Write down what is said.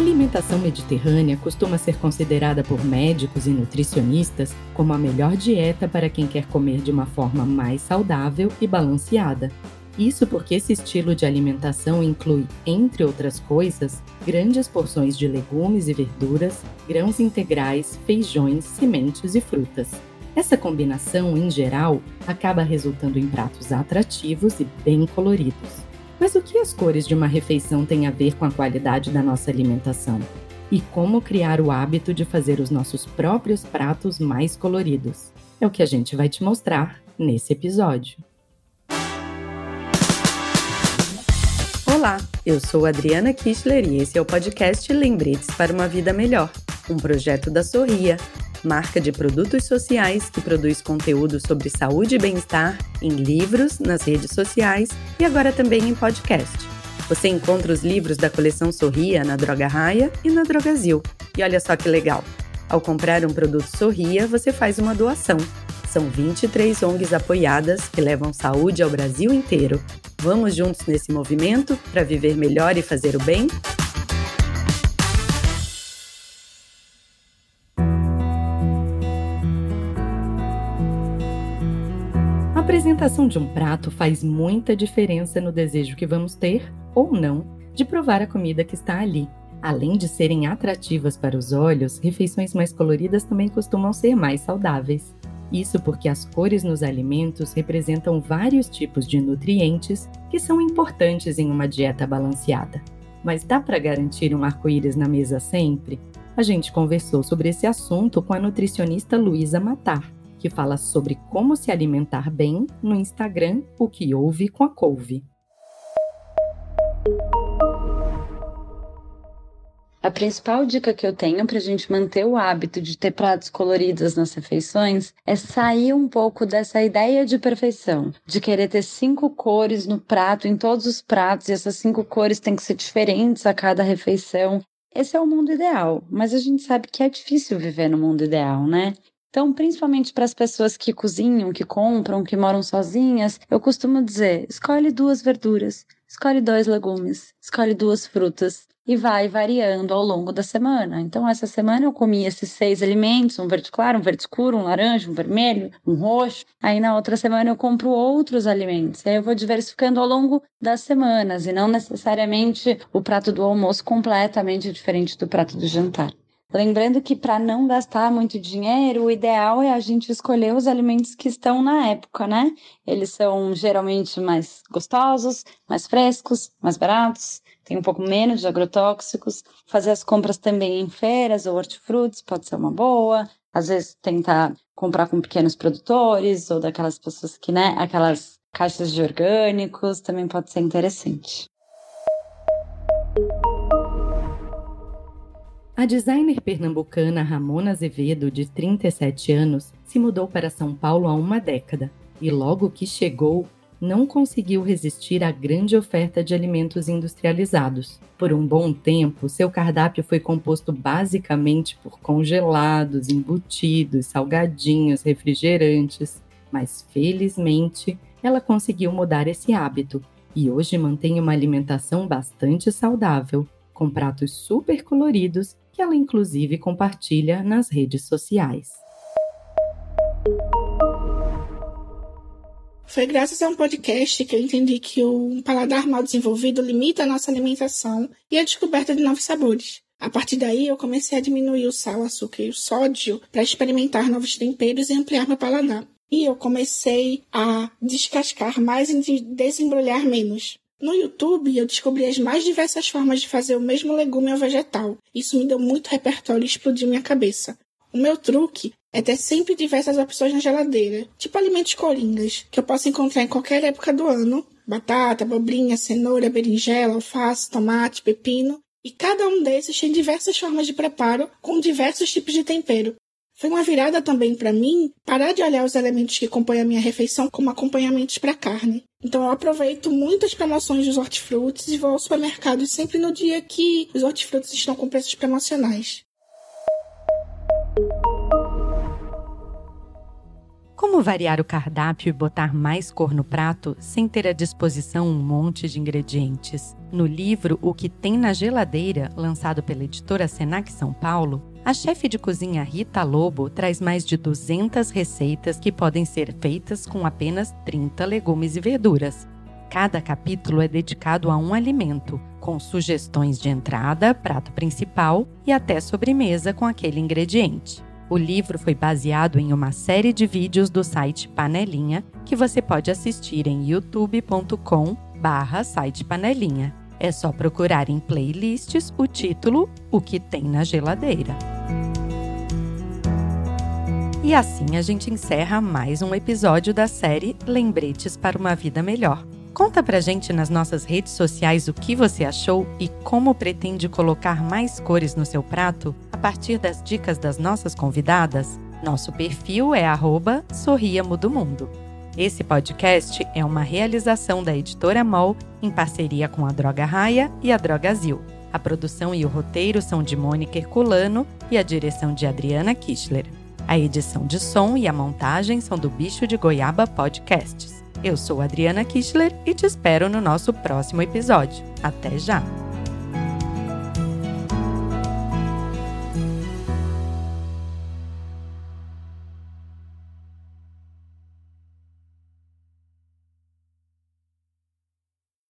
alimentação mediterrânea costuma ser considerada por médicos e nutricionistas como a melhor dieta para quem quer comer de uma forma mais saudável e balanceada. Isso porque esse estilo de alimentação inclui, entre outras coisas, grandes porções de legumes e verduras, grãos integrais, feijões, sementes e frutas. Essa combinação, em geral, acaba resultando em pratos atrativos e bem coloridos. Mas o que as cores de uma refeição têm a ver com a qualidade da nossa alimentação? E como criar o hábito de fazer os nossos próprios pratos mais coloridos? É o que a gente vai te mostrar nesse episódio. Olá, eu sou Adriana Kistler e esse é o podcast Lembretes para uma Vida Melhor, um projeto da Sorria marca de produtos sociais que produz conteúdo sobre saúde e bem-estar em livros, nas redes sociais e agora também em podcast. Você encontra os livros da coleção Sorria na Droga Raia e na Drogazil. E olha só que legal! Ao comprar um produto Sorria, você faz uma doação. São 23 ONGs apoiadas que levam saúde ao Brasil inteiro. Vamos juntos nesse movimento para viver melhor e fazer o bem? Apresentação de um prato faz muita diferença no desejo que vamos ter, ou não, de provar a comida que está ali. Além de serem atrativas para os olhos, refeições mais coloridas também costumam ser mais saudáveis. Isso porque as cores nos alimentos representam vários tipos de nutrientes que são importantes em uma dieta balanceada. Mas dá para garantir um arco-íris na mesa sempre? A gente conversou sobre esse assunto com a nutricionista Luísa Matar que fala sobre como se alimentar bem no Instagram O que ouve com a couve. A principal dica que eu tenho para a gente manter o hábito de ter pratos coloridos nas refeições é sair um pouco dessa ideia de perfeição, de querer ter cinco cores no prato, em todos os pratos, e essas cinco cores têm que ser diferentes a cada refeição. Esse é o mundo ideal, mas a gente sabe que é difícil viver no mundo ideal, né? Então, principalmente para as pessoas que cozinham, que compram, que moram sozinhas, eu costumo dizer: escolhe duas verduras, escolhe dois legumes, escolhe duas frutas e vai variando ao longo da semana. Então, essa semana eu comi esses seis alimentos: um verde claro, um verde escuro, um laranja, um vermelho, um roxo. Aí, na outra semana, eu compro outros alimentos. Aí, eu vou diversificando ao longo das semanas e não necessariamente o prato do almoço completamente diferente do prato do jantar. Lembrando que para não gastar muito dinheiro, o ideal é a gente escolher os alimentos que estão na época, né? Eles são geralmente mais gostosos, mais frescos, mais baratos, tem um pouco menos de agrotóxicos. Fazer as compras também em feiras ou hortifrutis pode ser uma boa. Às vezes tentar comprar com pequenos produtores ou daquelas pessoas que, né, aquelas caixas de orgânicos também pode ser interessante. A designer pernambucana Ramona Azevedo, de 37 anos, se mudou para São Paulo há uma década e, logo que chegou, não conseguiu resistir à grande oferta de alimentos industrializados. Por um bom tempo, seu cardápio foi composto basicamente por congelados, embutidos, salgadinhos, refrigerantes, mas felizmente ela conseguiu mudar esse hábito e hoje mantém uma alimentação bastante saudável, com pratos super coloridos que ela inclusive compartilha nas redes sociais. Foi graças a um podcast que eu entendi que o paladar mal desenvolvido limita a nossa alimentação e a descoberta de novos sabores. A partir daí, eu comecei a diminuir o sal, o açúcar e o sódio para experimentar novos temperos e ampliar meu paladar. E eu comecei a descascar mais e desembrulhar menos. No YouTube, eu descobri as mais diversas formas de fazer o mesmo legume ou vegetal. Isso me deu muito repertório e explodiu minha cabeça. O meu truque é ter sempre diversas opções na geladeira, tipo alimentos coringas, que eu posso encontrar em qualquer época do ano: batata, abobrinha, cenoura, berinjela, alface, tomate, pepino. E cada um desses tem diversas formas de preparo com diversos tipos de tempero. Foi uma virada também para mim parar de olhar os elementos que compõem a minha refeição como acompanhamentos para carne. Então eu aproveito muitas promoções dos hortifrutis e vou ao supermercado sempre no dia que os hortifrutis estão com preços promocionais. Como variar o cardápio e botar mais cor no prato sem ter à disposição um monte de ingredientes? No livro O que tem na geladeira, lançado pela editora Senac São Paulo, a chefe de cozinha Rita Lobo traz mais de 200 receitas que podem ser feitas com apenas 30 legumes e verduras. Cada capítulo é dedicado a um alimento, com sugestões de entrada, prato principal e até sobremesa com aquele ingrediente. O livro foi baseado em uma série de vídeos do site Panelinha, que você pode assistir em youtube.com barra site Panelinha. É só procurar em playlists o título O que tem na geladeira. E assim a gente encerra mais um episódio da série Lembretes para uma Vida Melhor. Conta pra gente nas nossas redes sociais o que você achou e como pretende colocar mais cores no seu prato partir das dicas das nossas convidadas. Nosso perfil é Sorriamo do Mundo. Esse podcast é uma realização da editora MOL em parceria com a Droga Raia e a Drogazil. A produção e o roteiro são de Mônica Herculano e a direção de Adriana Kischler. A edição de som e a montagem são do Bicho de Goiaba Podcasts. Eu sou Adriana Kischler e te espero no nosso próximo episódio. Até já!